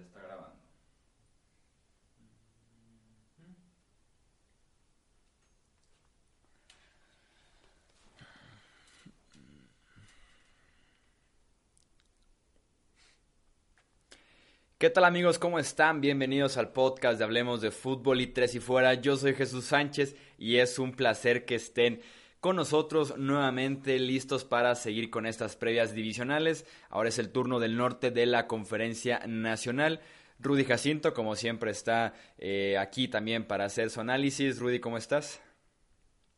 está grabando. ¿Qué tal amigos? ¿Cómo están? Bienvenidos al podcast de Hablemos de Fútbol y Tres y Fuera. Yo soy Jesús Sánchez y es un placer que estén con nosotros nuevamente listos para seguir con estas previas divisionales. Ahora es el turno del norte de la conferencia nacional. Rudy Jacinto, como siempre, está eh, aquí también para hacer su análisis. Rudy, ¿cómo estás?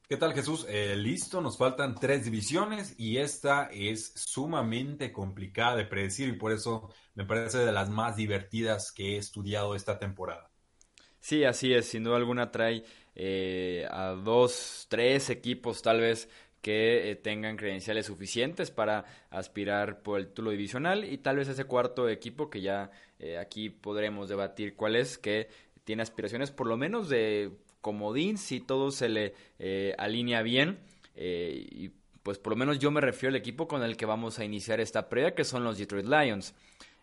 ¿Qué tal Jesús? Eh, listo, nos faltan tres divisiones y esta es sumamente complicada de predecir y por eso me parece de las más divertidas que he estudiado esta temporada. Sí, así es, sin duda alguna trae eh, a dos, tres equipos tal vez que eh, tengan credenciales suficientes para aspirar por el título divisional y tal vez ese cuarto equipo que ya eh, aquí podremos debatir cuál es, que tiene aspiraciones por lo menos de comodín si todo se le alinea bien y pues por lo menos yo me refiero al equipo con el que vamos a iniciar esta previa que son los Detroit Lions.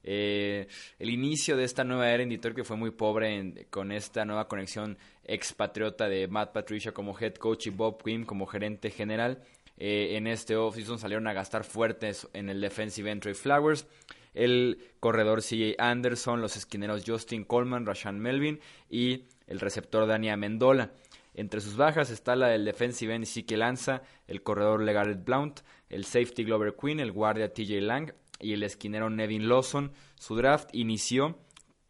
Eh, el inicio de esta nueva era en Detroit que fue muy pobre con esta nueva conexión expatriota de Matt Patricia como head coach y Bob Quinn como gerente general. Eh, en este offseason salieron a gastar fuertes en el defensive entry Flowers, el corredor CJ Anderson, los esquineros Justin Coleman, Rashan Melvin y el receptor Dania Mendola. Entre sus bajas está la del defensive end Lanza, el corredor Legaret Blount, el safety Glover Quinn, el guardia TJ Lang y el esquinero Nevin Lawson. Su draft inició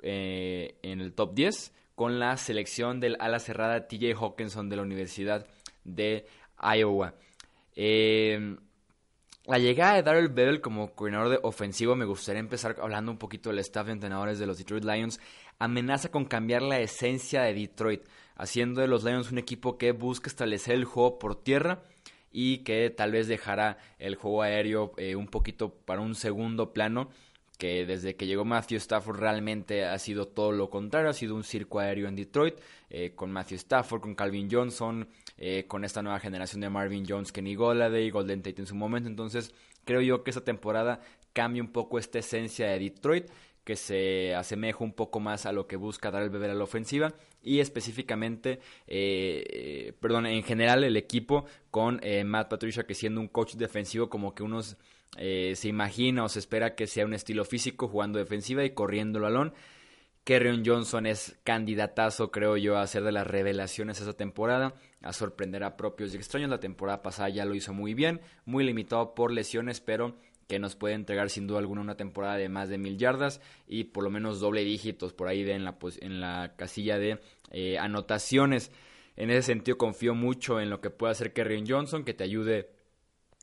eh, en el top 10 con la selección del ala cerrada TJ Hawkinson de la Universidad de Iowa. Eh, la llegada de Darrell Bevel como coordinador de ofensivo, me gustaría empezar hablando un poquito del staff de entrenadores de los Detroit Lions, amenaza con cambiar la esencia de Detroit, haciendo de los Lions un equipo que busca establecer el juego por tierra y que tal vez dejará el juego aéreo eh, un poquito para un segundo plano que desde que llegó Matthew Stafford realmente ha sido todo lo contrario, ha sido un circo aéreo en Detroit, eh, con Matthew Stafford, con Calvin Johnson, eh, con esta nueva generación de Marvin Jones, Kenny Golladay, Golden Tate en su momento, entonces creo yo que esta temporada cambia un poco esta esencia de Detroit, que se asemeja un poco más a lo que busca dar el beber a la ofensiva y específicamente, eh, perdón, en general el equipo con Matt Patricia que siendo un coach defensivo como que unos eh, se imagina o se espera que sea un estilo físico jugando defensiva y corriendo el balón. Kerrion Johnson es candidatazo, creo yo, a ser de las revelaciones esa temporada, a sorprender a propios y extraños. La temporada pasada ya lo hizo muy bien, muy limitado por lesiones, pero que nos puede entregar sin duda alguna una temporada de más de mil yardas y por lo menos doble dígitos por ahí de en, la, en la casilla de eh, anotaciones. En ese sentido confío mucho en lo que puede hacer Kerrion Johnson, que te ayude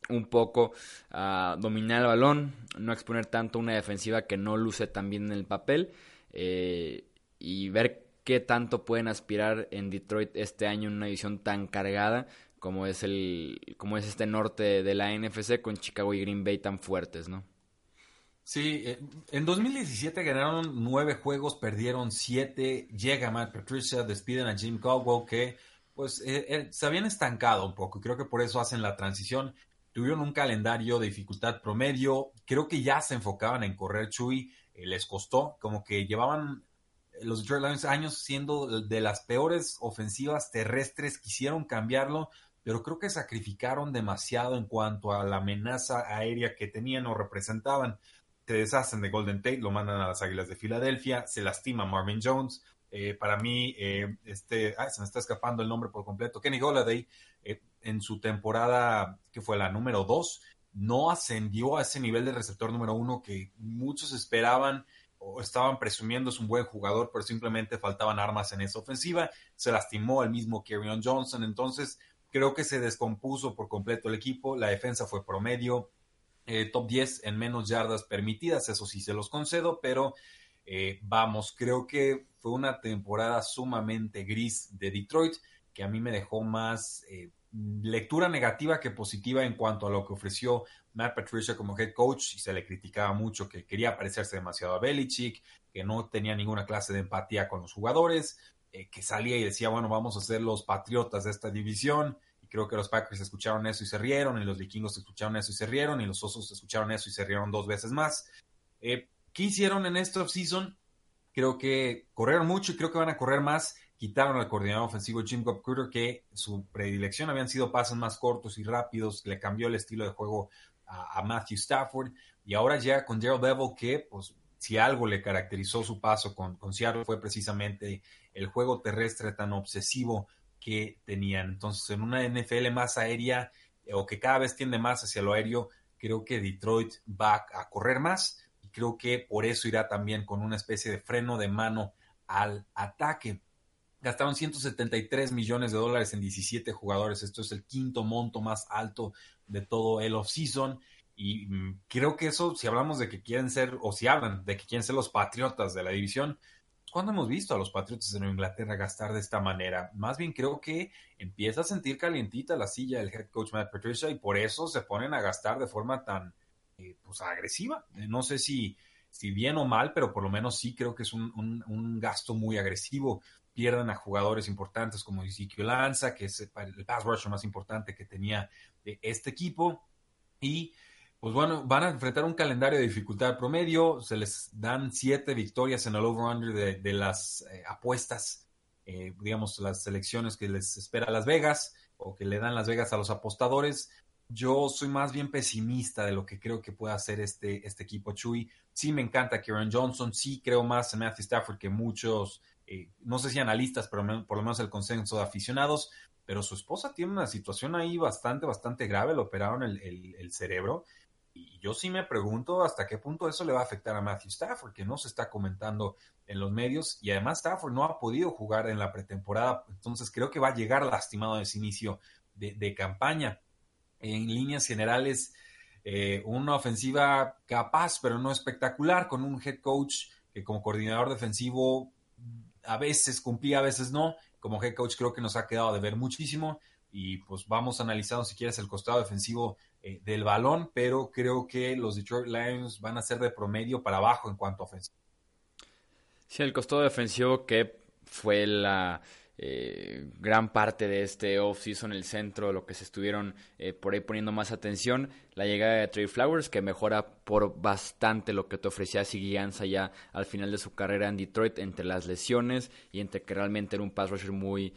un poco a dominar el balón, no exponer tanto una defensiva que no luce tan bien en el papel eh, y ver qué tanto pueden aspirar en Detroit este año en una división tan cargada como es el como es este norte de la NFC con Chicago y Green Bay tan fuertes, ¿no? Sí, eh, en 2017 ganaron nueve juegos, perdieron siete, llega Matt Patricia, despiden a Jim Caldwell que pues eh, se habían estancado un poco y creo que por eso hacen la transición tuvieron un calendario de dificultad promedio, creo que ya se enfocaban en correr Chuy, eh, les costó, como que llevaban eh, los Detroit Lions años siendo de las peores ofensivas terrestres, quisieron cambiarlo, pero creo que sacrificaron demasiado en cuanto a la amenaza aérea que tenían o representaban. Se deshacen de Golden Tate, lo mandan a las Águilas de Filadelfia, se lastima Marvin Jones. Eh, para mí, este, se me está escapando el nombre por completo, Kenny Golladay, en su temporada, que fue la número 2, no ascendió a ese nivel de receptor número uno que muchos esperaban o estaban presumiendo es un buen jugador, pero simplemente faltaban armas en esa ofensiva. Se lastimó el mismo Kerryon Johnson, entonces creo que se descompuso por completo el equipo. La defensa fue promedio, eh, top 10 en menos yardas permitidas, eso sí se los concedo, pero eh, vamos, creo que fue una temporada sumamente gris de Detroit que a mí me dejó más eh, lectura negativa que positiva en cuanto a lo que ofreció Matt Patricia como head coach y se le criticaba mucho que quería parecerse demasiado a Belichick, que no tenía ninguna clase de empatía con los jugadores, eh, que salía y decía, bueno, vamos a ser los patriotas de esta división. Y creo que los Packers escucharon eso y se rieron, y los vikingos escucharon eso y se rieron, y los osos escucharon eso y se rieron dos veces más. Eh, ¿Qué hicieron en esta offseason? Creo que corrieron mucho y creo que van a correr más. Quitaron al coordinador ofensivo Jim Bob que su predilección habían sido pases más cortos y rápidos. Le cambió el estilo de juego a, Matthew Stafford. Y ahora ya con Daryl Bevel, que pues si algo le caracterizó su paso con, con Seattle fue precisamente el juego terrestre tan obsesivo que tenían. Entonces, en una NFL más aérea o que cada vez tiende más hacia lo aéreo, creo que Detroit va a correr más y creo que por eso irá también con una especie de freno de mano al ataque. Gastaron 173 millones de dólares en 17 jugadores. Esto es el quinto monto más alto de todo el offseason. Y mm, creo que eso, si hablamos de que quieren ser, o si hablan de que quieren ser los patriotas de la división, ¿cuándo hemos visto a los Patriotas de Nueva Inglaterra gastar de esta manera? Más bien creo que empieza a sentir calientita la silla del head coach Matt Patricia y por eso se ponen a gastar de forma tan eh, pues, agresiva. Eh, no sé si, si bien o mal, pero por lo menos sí creo que es un, gasto muy agresivo. Pierden a jugadores importantes como Ezekiel Lanza, que es el pass rusher más importante que tenía eh, este equipo. Y pues bueno, van a enfrentar un calendario de dificultad promedio, se les dan siete victorias en el over-under de, las eh, apuestas, eh, digamos, las selecciones que les espera Las Vegas o que le dan Las Vegas a los apostadores. Yo soy más bien pesimista de lo que creo que puede hacer este, este equipo Chuy. Sí me encanta Kieran Johnson, sí creo más en Matthew Stafford que muchos, eh, no sé si analistas, pero por lo menos el consenso de aficionados, pero su esposa tiene una situación ahí bastante, bastante grave, le operaron el, el cerebro y yo sí me pregunto hasta qué punto eso le va a afectar a Matthew Stafford, que no se está comentando en los medios y además Stafford no ha podido jugar en la pretemporada, entonces creo que va a llegar lastimado en ese inicio de, campaña. En líneas generales, eh, una ofensiva capaz, pero no espectacular, con un head coach que como coordinador defensivo a veces cumplía, a veces no. Como head coach creo que nos ha quedado de ver muchísimo y pues vamos analizando si quieres el costado defensivo eh, del balón, pero creo que los Detroit Lions van a ser de promedio para abajo en cuanto a ofensiva. Sí, el costado defensivo que fue la eh, gran parte de este off-season, el centro, lo que se estuvieron eh, por ahí poniendo más atención, la llegada de Trey Flowers, que mejora por bastante lo que te ofrecía Siguianza ya al final de su carrera en Detroit, entre las lesiones y entre que realmente era un pass rusher muy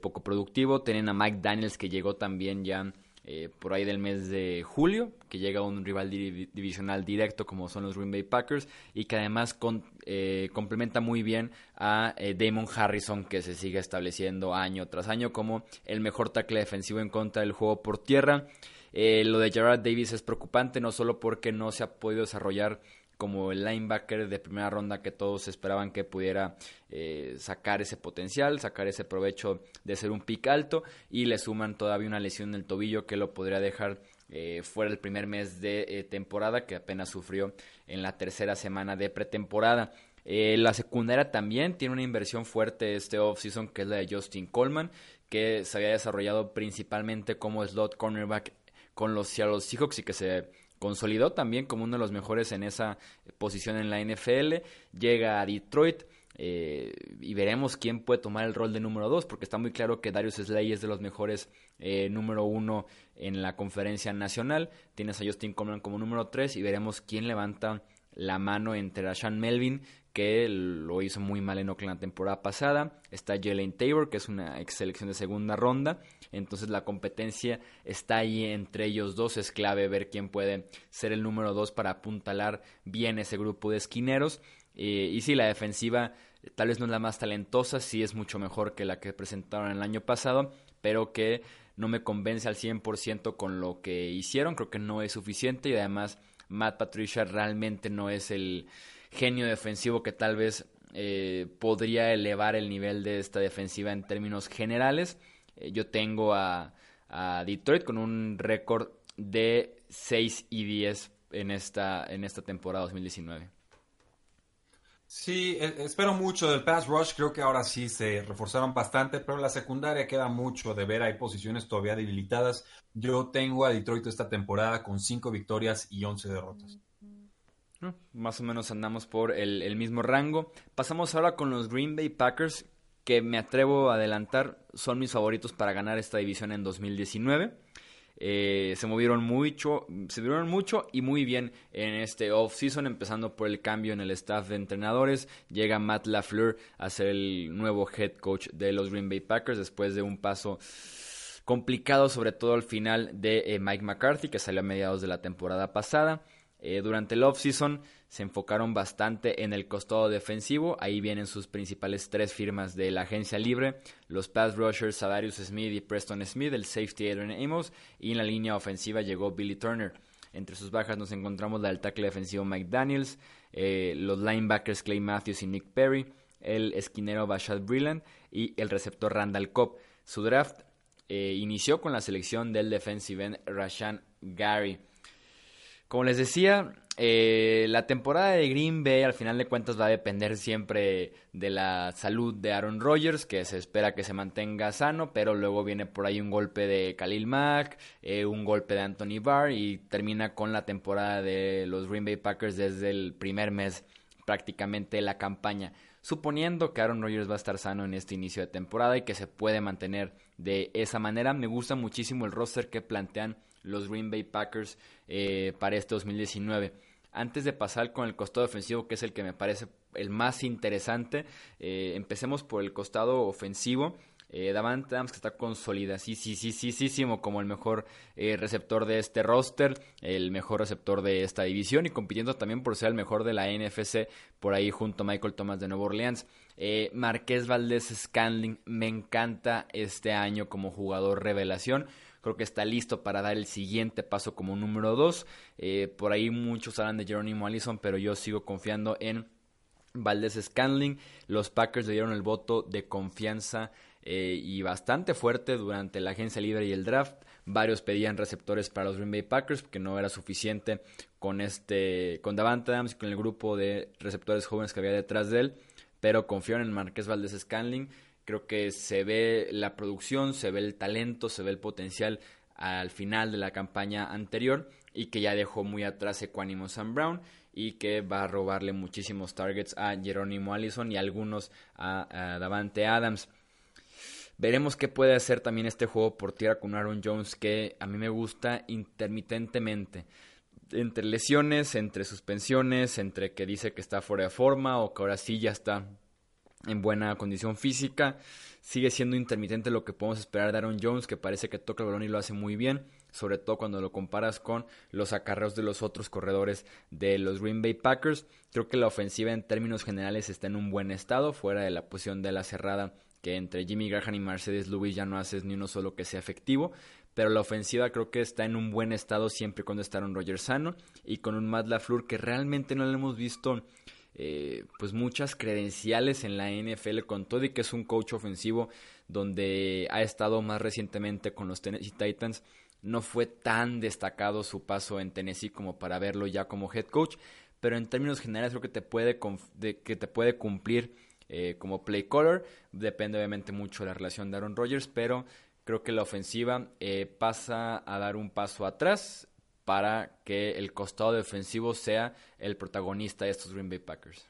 poco productivo. Tienen a Mike Daniels, que llegó también ya eh, por ahí del mes de julio, que llega un rival divisional directo como son los Green Bay Packers y que además eh, complementa muy bien a eh, Damon Harrison que se sigue estableciendo año tras año como el mejor tackle defensivo en contra del juego por tierra. lo de Gerard Davis es preocupante no solo porque no se ha podido desarrollar como el linebacker de primera ronda que todos esperaban que pudiera eh, sacar ese potencial, sacar ese provecho de ser un pick alto y le suman todavía una lesión en el tobillo que lo podría dejar eh, fuera el primer mes de eh, temporada que apenas sufrió en la tercera semana de pretemporada. la secundaria también tiene una inversión fuerte este offseason que es la de Justin Coleman que se había desarrollado principalmente como slot cornerback con los Seattle Seahawks y que se consolidó también como uno de los mejores en esa posición en la NFL, llega a Detroit. Eh, y veremos quién puede tomar el rol de número 2, porque está muy claro que Darius Slay es de los mejores eh, número 1 en la conferencia nacional. Tienes a Justin Coleman como número 3 y veremos quién levanta la mano entre Rashan Melvin, que lo hizo muy mal en Oakland la temporada pasada. Está Jalen Tabor, que es una ex selección de segunda ronda. Entonces la competencia está ahí entre ellos dos. Es clave ver quién puede ser el número dos para apuntalar bien ese grupo de esquineros. Eh, y sí, la defensiva tal vez no es la más talentosa, sí es mucho mejor que la que presentaron el año pasado, pero que no me convence al 100% con lo que hicieron. Creo que no es suficiente y además Matt Patricia realmente no es el genio defensivo que tal vez eh, podría elevar el nivel de esta defensiva en términos generales. Eh, yo tengo a, Detroit con un récord de 6 y 10 en esta, en esta temporada 2019. Sí, e, espero mucho del pass rush. Creo que ahora sí se reforzaron bastante, pero la secundaria queda mucho de ver. Hay posiciones todavía debilitadas. Yo tengo a Detroit esta temporada con 5 victorias y 11 derrotas. Más o menos andamos por el, mismo rango. Pasamos ahora con los Green Bay Packers, que me atrevo a adelantar son mis favoritos para ganar esta división en 2019. Eh, se movieron mucho, se movieron mucho y muy bien en este off-season, empezando por el cambio en el staff de entrenadores. Llega Matt LaFleur a ser el nuevo head coach de los Green Bay Packers después de un paso complicado, sobre todo al final de eh, Mike McCarthy, que salió a mediados de la temporada pasada. Eh, durante el off-season se enfocaron bastante en el costado defensivo. Ahí vienen sus principales tres firmas de la agencia libre: los pass rushers Sadarius Smith y Preston Smith, el safety Adrian Amos, y en la línea ofensiva llegó Billy Turner. Entre sus bajas nos encontramos la del tackle defensivo Mike Daniels, eh, los linebackers Clay Matthews y Nick Perry, el esquinero Bashad Brilland y el receptor Randall Cobb. Su draft eh, inició con la selección del defensive end Rashan Gary. Como les decía, eh, la temporada de Green Bay al final de cuentas va a depender siempre de la salud de Aaron Rodgers, que se espera que se mantenga sano, pero luego viene por ahí un golpe de Khalil Mack, eh, un golpe de Anthony Barr y termina con la temporada de los Green Bay Packers desde el primer mes prácticamente la campaña. Suponiendo que Aaron Rodgers va a estar sano en este inicio de temporada y que se puede mantener de esa manera, me gusta muchísimo el roster que plantean los Green Bay Packers eh, para este 2019. Antes de pasar con el costado ofensivo, que es el que me parece el más interesante, eh, empecemos por el costado ofensivo. Eh, Davante Adams que está consolida, sí, sí, sí, sí, sí, como el mejor eh, receptor de este roster, el mejor receptor de esta división y compitiendo también por ser el mejor de la NFC por ahí junto a Michael Thomas de Nueva Orleans. Eh, Marqués Valdés Scanling me encanta este año como jugador revelación. Creo que está listo para dar el siguiente paso como número 2. Eh, por ahí muchos hablan de Jerónimo Allison, pero yo sigo confiando en Valdés Scanling. Los Packers le dieron el voto de confianza eh, y bastante fuerte durante la agencia libre y el draft. Varios pedían receptores para los Green Bay Packers porque no era suficiente con este con Davante Adams y con el grupo de receptores jóvenes que había detrás de él, pero confiaron en Marqués Valdés Scanling Creo que se ve la producción, se ve el talento, se ve el potencial al final de la campaña anterior y que ya dejó muy atrás Equanimo Sam Brown y que va a robarle muchísimos targets a Jerónimo Allison y algunos a, Davante Adams. Veremos qué puede hacer también este juego por tierra con Aaron Jones que a mí me gusta intermitentemente. Entre lesiones, entre suspensiones, entre que dice que está fuera de forma o que ahora sí ya está en buena condición física. Sigue siendo intermitente lo que podemos esperar de Aaron Jones, que parece que toca el balón y lo hace muy bien, sobre todo cuando lo comparas con los acarreos de los otros corredores de los Green Bay Packers. Creo que la ofensiva en términos generales está en un buen estado, fuera de la posición de la cerrada que entre Jimmy Graham y Mercedes Lewis ya no haces ni uno solo que sea efectivo, pero la ofensiva creo que está en un buen estado siempre cuando está Aaron Rodgers sano y con un Matt LaFleur que realmente no le hemos visto eh, pues muchas credenciales en la NFL con todo y que es un coach ofensivo donde ha estado más recientemente con los Tennessee Titans. No fue tan destacado su paso en Tennessee como para verlo ya como head coach, pero en términos generales creo que te puede, que te puede cumplir eh, como play caller. Depende obviamente mucho de la relación de Aaron Rodgers, pero creo que la ofensiva eh, pasa a dar un paso atrás para que el costado defensivo sea el protagonista de estos Green Bay Packers.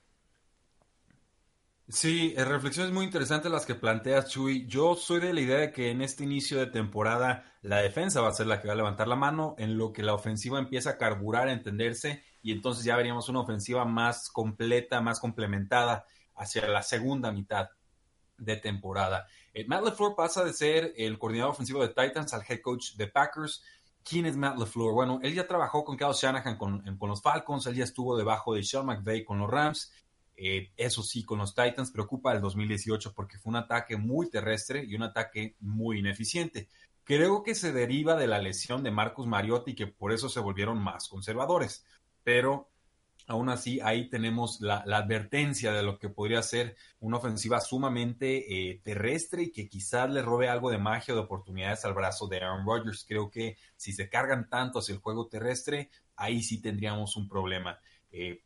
Sí, eh, reflexiones muy interesantes las que planteas, Chuy. Yo soy de la idea de que en este inicio de temporada la defensa va a ser la que va a levantar la mano, en lo que la ofensiva empieza a carburar, a entenderse, y entonces ya veríamos una ofensiva más completa, más complementada hacia la segunda mitad de temporada. Eh, Matt LeFleur pasa de ser el coordinador ofensivo de Titans al head coach de Packers. ¿Quién es Matt LeFleur? Bueno, él ya trabajó con Kyle Shanahan con, los Falcons, él ya estuvo debajo de Sean McVay con los Rams. Eh, eso sí, con los Titans preocupa el 2018 porque fue un ataque muy terrestre y un ataque muy ineficiente. Creo que se deriva de la lesión de Marcus Mariotti que por eso se volvieron más conservadores. Pero Aún así, ahí tenemos la, advertencia de lo que podría ser una ofensiva sumamente eh, terrestre y que quizás le robe algo de magia o de oportunidades al brazo de Aaron Rodgers. Creo que si se cargan tanto hacia el juego terrestre, ahí sí tendríamos un problema. Eh,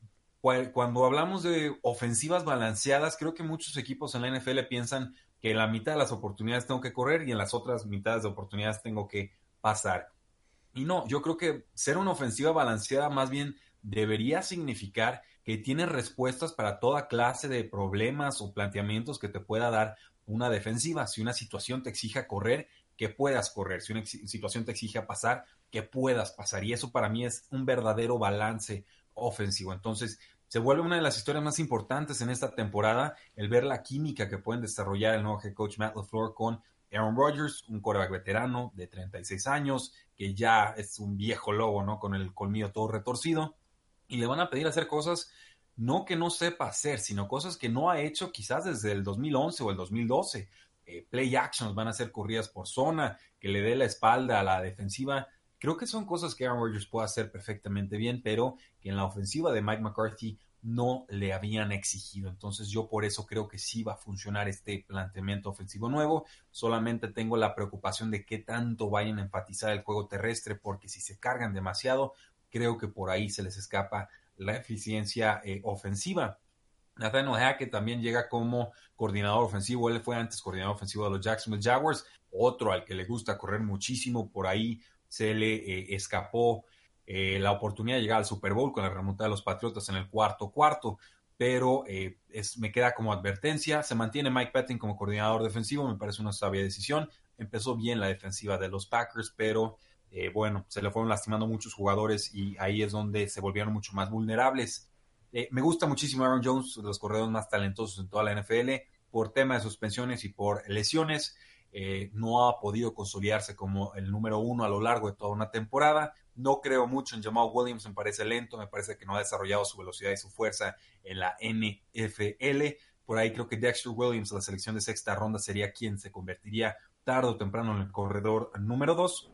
cuando hablamos de ofensivas balanceadas, creo que muchos equipos en la NFL piensan que en la mitad de las oportunidades tengo que correr y en las otras mitades de oportunidades tengo que pasar. Y no, yo creo que ser una ofensiva balanceada más bien debería significar que tiene respuestas para toda clase de problemas o planteamientos que te pueda dar una defensiva. Si una situación te exija correr, que puedas correr. Si una situación te exige pasar, que puedas pasar. Y eso para mí es un verdadero balance ofensivo. Entonces, se vuelve una de las historias más importantes en esta temporada el ver la química que pueden desarrollar el nuevo head coach Matt LaFleur con Aaron Rodgers, un coreback veterano de 36 años, que ya es un viejo lobo, ¿no? Con el colmillo todo retorcido. Y le van a pedir hacer cosas no que no sepa hacer, sino cosas que no ha hecho quizás desde el 2011 o el 2012. Eh, play actions van a ser corridas por zona, que le dé la espalda a la defensiva. Creo que son cosas que Aaron Rodgers puede hacer perfectamente bien, pero que en la ofensiva de Mike McCarthy no le habían exigido. Entonces yo por eso creo que sí va a funcionar este planteamiento ofensivo nuevo. Solamente tengo la preocupación de qué tanto vayan a enfatizar el juego terrestre, porque si se cargan demasiado, creo que por ahí se les escapa la eficiencia eh, ofensiva. Nathaniel Hackett también llega como coordinador ofensivo. Él fue antes coordinador ofensivo de los Jacksonville Jaguars. Otro al que le gusta correr muchísimo. Por ahí se le eh, escapó eh, la oportunidad de llegar al Super Bowl con la remontada de los Patriotas en el cuarto cuarto, pero es, me queda como advertencia. Se mantiene Mike Pettin como coordinador defensivo, me parece una sabia decisión. Empezó bien la defensiva de los Packers, pero eh, bueno, se le fueron lastimando muchos jugadores y ahí es donde se volvieron mucho más vulnerables. me gusta muchísimo Aaron Jones, los corredores más talentosos en toda la NFL, por tema de suspensiones y por lesiones. no ha podido consolidarse como el número uno a lo largo de toda una temporada. No creo mucho en Jamal Williams, me parece lento, me parece que no ha desarrollado su velocidad y su fuerza en la NFL. Por ahí creo que Dexter Williams, la selección de sexta ronda, sería quien se convertiría tarde o temprano en el corredor número dos.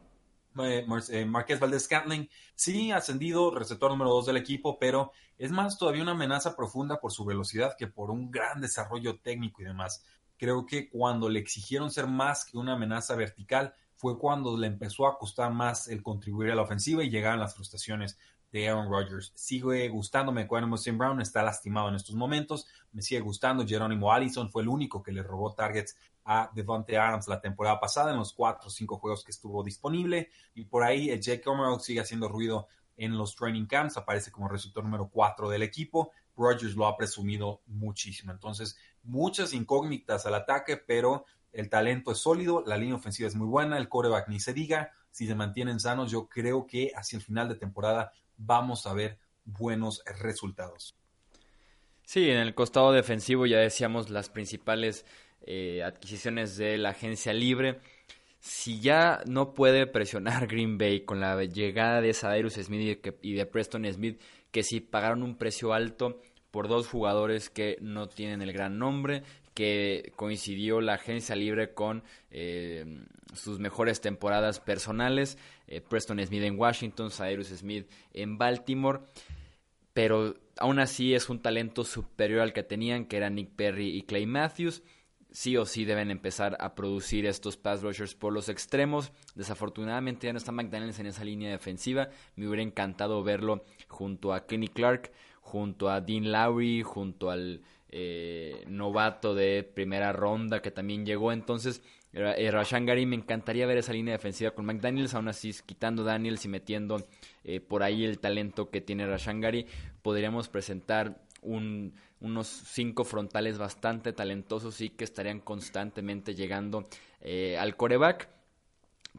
Eh, eh, Marqués Valdez Scantling sí ascendido, receptor número dos del equipo, pero es más todavía una amenaza profunda por su velocidad que por un gran desarrollo técnico y demás. Creo que cuando le exigieron ser más que una amenaza vertical, fue cuando le empezó a costar más el contribuir a la ofensiva y llegaron las frustraciones de Aaron Rodgers. Sigue gustándome Quentin St. Brown, está lastimado en estos momentos. Me sigue gustando. Jerónimo Allison fue el único que le robó targets a Devontae Adams la temporada pasada en los cuatro o cinco juegos que estuvo disponible. Y por ahí el Jake Comer sigue haciendo ruido en los training camps. Aparece como receptor número cuatro del equipo. Rodgers lo ha presumido muchísimo. Entonces, muchas incógnitas al ataque, pero el talento es sólido, la línea ofensiva es muy buena, el coreback ni se diga, si se mantienen sanos, yo creo que hacia el final de temporada vamos a ver buenos resultados. Sí, en el costado defensivo ya decíamos las principales eh, adquisiciones de la agencia libre. Si ya no puede presionar Green Bay con la llegada de Cyrus Smith y de Preston Smith, que si pagaron un precio alto por dos jugadores que no tienen el gran nombre, que coincidió la agencia libre con eh, sus mejores temporadas personales, eh, Preston Smith en Washington, Cyrus Smith en Baltimore, pero aún así es un talento superior al que tenían, que eran Nick Perry y Clay Matthews. Sí o sí deben empezar a producir estos pass rushers por los extremos. Desafortunadamente ya no está McDaniels en esa línea defensiva. Me hubiera encantado verlo junto a Kenny Clark, junto a Dean Lowry, junto al eh, novato de primera ronda que también llegó. Entonces, eh, Rashan Gary, me encantaría ver esa línea defensiva con McDaniels, aún así quitando Daniels y metiendo eh, por ahí el talento que tiene Rashan Gary, podríamos presentar unos cinco frontales bastante talentosos y que estarían constantemente llegando al coreback.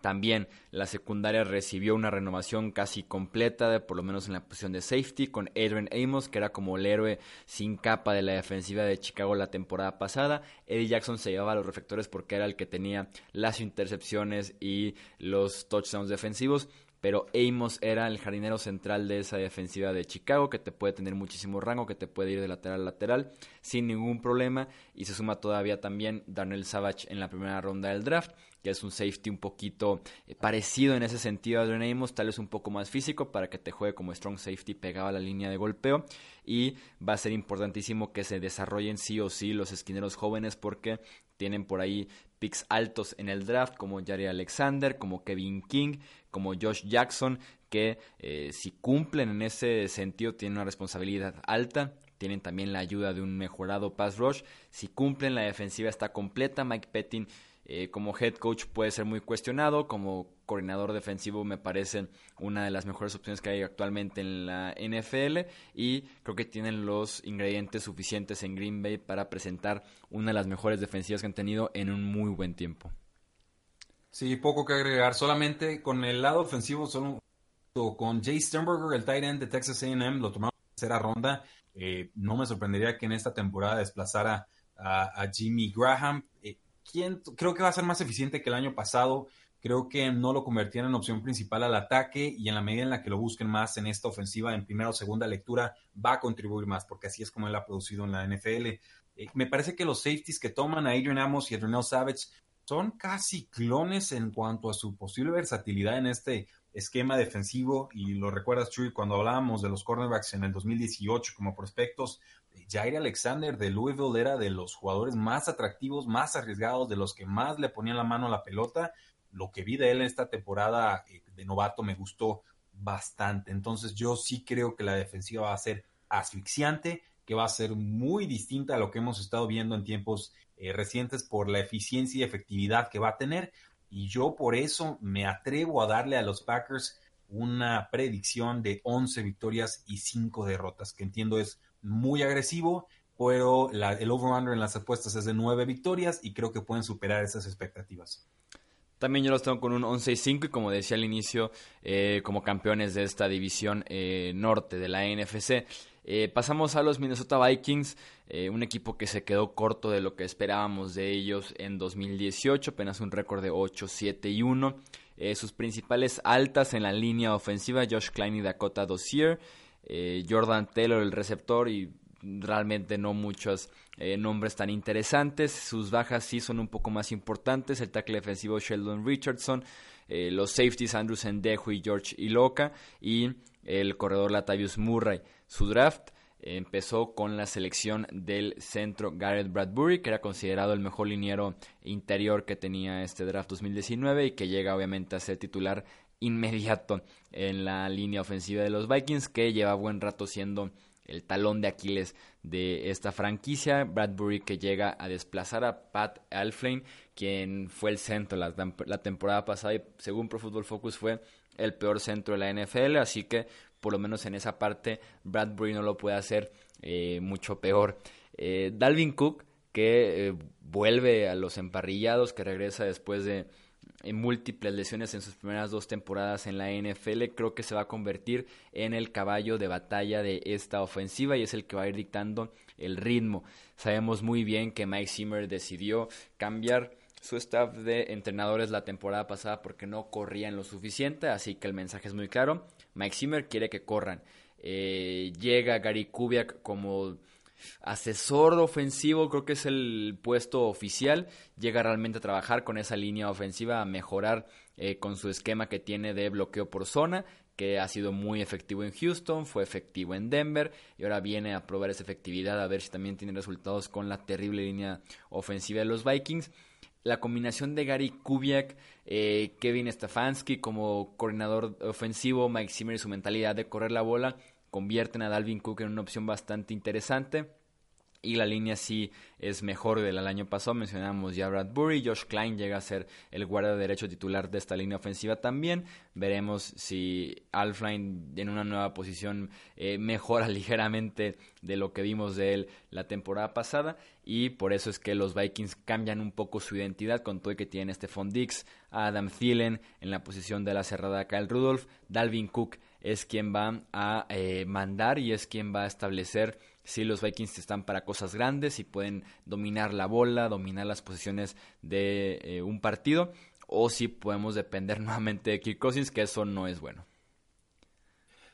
También la secundaria recibió una renovación casi completa, de, por lo menos en la posición de safety, con Adrian Amos, que era como el héroe sin capa de la defensiva de Chicago la temporada pasada. Eddie Jackson se llevaba a los reflectores porque era el que tenía las intercepciones y los touchdowns defensivos pero Amos era el jardinero central de esa defensiva de Chicago, que te puede tener muchísimo rango, que te puede ir de lateral a lateral sin ningún problema, y se suma todavía también Darnell Savage en la primera ronda del draft, que es un safety un poquito eh, parecido en ese sentido a Adrian Amos, tal vez un poco más físico para que te juegue como strong safety pegado a la línea de golpeo, y va a ser importantísimo que se desarrollen sí o sí los esquineros jóvenes porque tienen por ahí picks altos en el draft como Jari Alexander, como Kevin King, como Josh Jackson, que eh, si cumplen en ese sentido tienen una responsabilidad alta. Tienen también la ayuda de un mejorado pass rush. Si cumplen, la defensiva está completa. Mike Pettin eh, como head coach puede ser muy cuestionado, como coordinador defensivo me parece una de las mejores opciones que hay actualmente en la NFL y creo que tienen los ingredientes suficientes en Green Bay para presentar una de las mejores defensivas que han tenido en un muy buen tiempo. Sí, poco que agregar. Solamente con el lado ofensivo, solo con Jay Sternberger, el tight end de Texas A&M, lo tomamos en tercera ronda. Eh, no me sorprendería que en esta temporada desplazara a, Jimmy Graham. Eh, creo que va a ser más eficiente que el año pasado. Creo que no lo convertían en opción principal al ataque y en la medida en la que lo busquen más en esta ofensiva, en primera o segunda lectura, va a contribuir más, porque así es como él ha producido en la NFL. Eh, me parece que los safeties que toman a Adrian Amos y a Renell Savage son casi clones en cuanto a su posible versatilidad en este esquema defensivo. Y lo recuerdas, Chuy, cuando hablábamos de los cornerbacks en el 2018 como prospectos, Jair Alexander de Louisville era de los jugadores más atractivos, más arriesgados, de los que más le ponían la mano a la pelota. Lo que vi de él en esta temporada eh, de novato me gustó bastante. Entonces yo sí creo que la defensiva va a ser asfixiante, que va a ser muy distinta a lo que hemos estado viendo en tiempos eh, recientes por la eficiencia y efectividad que va a tener. Y yo por eso me atrevo a darle a los Packers una predicción de 11 victorias y 5 derrotas, que entiendo es muy agresivo, pero el over-under en las apuestas es de 9 victorias y creo que pueden superar esas expectativas. También yo los tengo con un 11 y 5 y como decía al inicio, eh, como campeones de esta división eh, norte de la NFC. Eh, pasamos a los Minnesota Vikings, eh, un equipo que se quedó corto de lo que esperábamos de ellos en 2018, apenas un récord de 8, 7 y 1. Eh, sus principales altas en la línea ofensiva, Josh Klein y Dakota Dossier, Jordan Taylor el receptor y realmente no muchos nombres tan interesantes. Sus bajas sí son un poco más importantes, el tackle defensivo Sheldon Richardson, los safeties Andrew Sendejo y George Iloka y el corredor Latavius Murray. Su draft empezó con la selección del centro Garrett Bradbury, que era considerado el mejor liniero interior que tenía este draft 2019 y que llega obviamente a ser titular inmediato en la línea ofensiva de los Vikings, que lleva buen rato siendo el talón de Aquiles de esta franquicia. Bradbury que llega a desplazar a Pat Alflane, quien fue el centro la, la temporada pasada y según Pro Football Focus fue el peor centro de la NFL, así que por lo menos en esa parte Bradbury no lo puede hacer eh, mucho peor. Eh, Dalvin Cook, que eh, vuelve a los emparrillados, que regresa después de múltiples lesiones en sus primeras dos temporadas en la NFL, creo que se va a convertir en el caballo de batalla de esta ofensiva y es el que va a ir dictando el ritmo. Sabemos muy bien que Mike Zimmer decidió cambiar su staff de entrenadores la temporada pasada porque no corrían lo suficiente, así que el mensaje es muy claro. Mike Zimmer quiere que corran. Eh, llega Gary Kubiak como asesor ofensivo, creo que es el puesto oficial. Llega realmente a trabajar con esa línea ofensiva, a mejorar eh, con su esquema que tiene de bloqueo por zona, que ha sido muy efectivo en Houston, fue efectivo en Denver y ahora viene a probar esa efectividad a ver si también tiene resultados con la terrible línea ofensiva de los Vikings la combinación de Gary Kubiak, eh, Kevin Stefanski como coordinador ofensivo, Mike Zimmer y su mentalidad de correr la bola, convierten a Dalvin Cook en una opción bastante interesante y la línea sí es mejor del año pasado. Mencionamos ya Bradbury, Josh Klein llega a ser el guardia derecho titular de esta línea ofensiva también. Veremos si Alfline en una nueva posición eh, mejora ligeramente de lo que vimos de él la temporada pasada y por eso es que los Vikings cambian un poco su identidad con todo que tiene Stephon Dix, Adam Thielen en la posición de la cerrada Kyle Rudolph, Dalvin Cook es quien va a eh, mandar y es quien va a establecer si los Vikings están para cosas grandes y pueden dominar la bola, dominar las posiciones de eh, un partido, o si podemos depender nuevamente de Kirk Cousins, que eso no es bueno.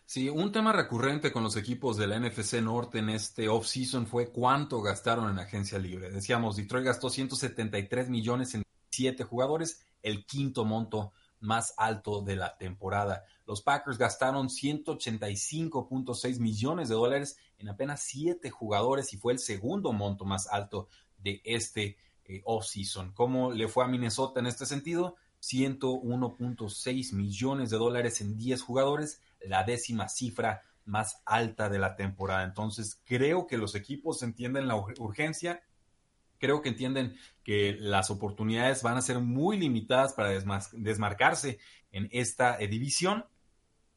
Sí, un tema recurrente con los equipos de la NFC Norte en este offseason fue cuánto gastaron en agencia libre. Decíamos, Detroit gastó 173 millones en 7 jugadores, el quinto monto más alto de la temporada. Los Packers gastaron 185.6 millones de dólares en apenas 7 jugadores y fue el segundo monto más alto de este eh, offseason. ¿Cómo le fue a Minnesota en este sentido? 101.6 millones de dólares en 10 jugadores, la décima cifra más alta de la temporada. Entonces, creo que los equipos entienden la urgencia creo que entienden que las oportunidades van a ser muy limitadas para desmarcarse en esta eh, división.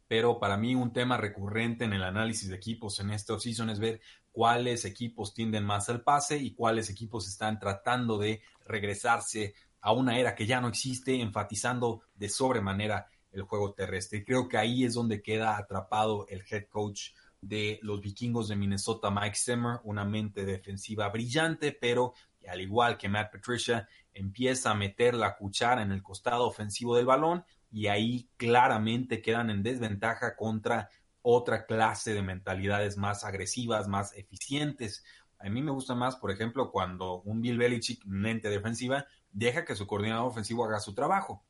Pero para mí un tema recurrente en el análisis de equipos en esta offseason es ver cuáles equipos tienden más al pase y cuáles equipos están tratando de regresarse a una era que ya no existe, enfatizando de sobremanera el juego terrestre. Creo que ahí es donde queda atrapado el head coach de los vikingos de Minnesota, Mike Zimmer, una mente defensiva brillante, pero al igual que Matt Patricia, empieza a meter la cuchara en el costado ofensivo del balón y ahí claramente quedan en desventaja contra otra clase de mentalidades más agresivas, más eficientes. A mí me gusta más, por ejemplo, cuando un Bill Belichick, mente defensiva, deja que su coordinador ofensivo haga su trabajo.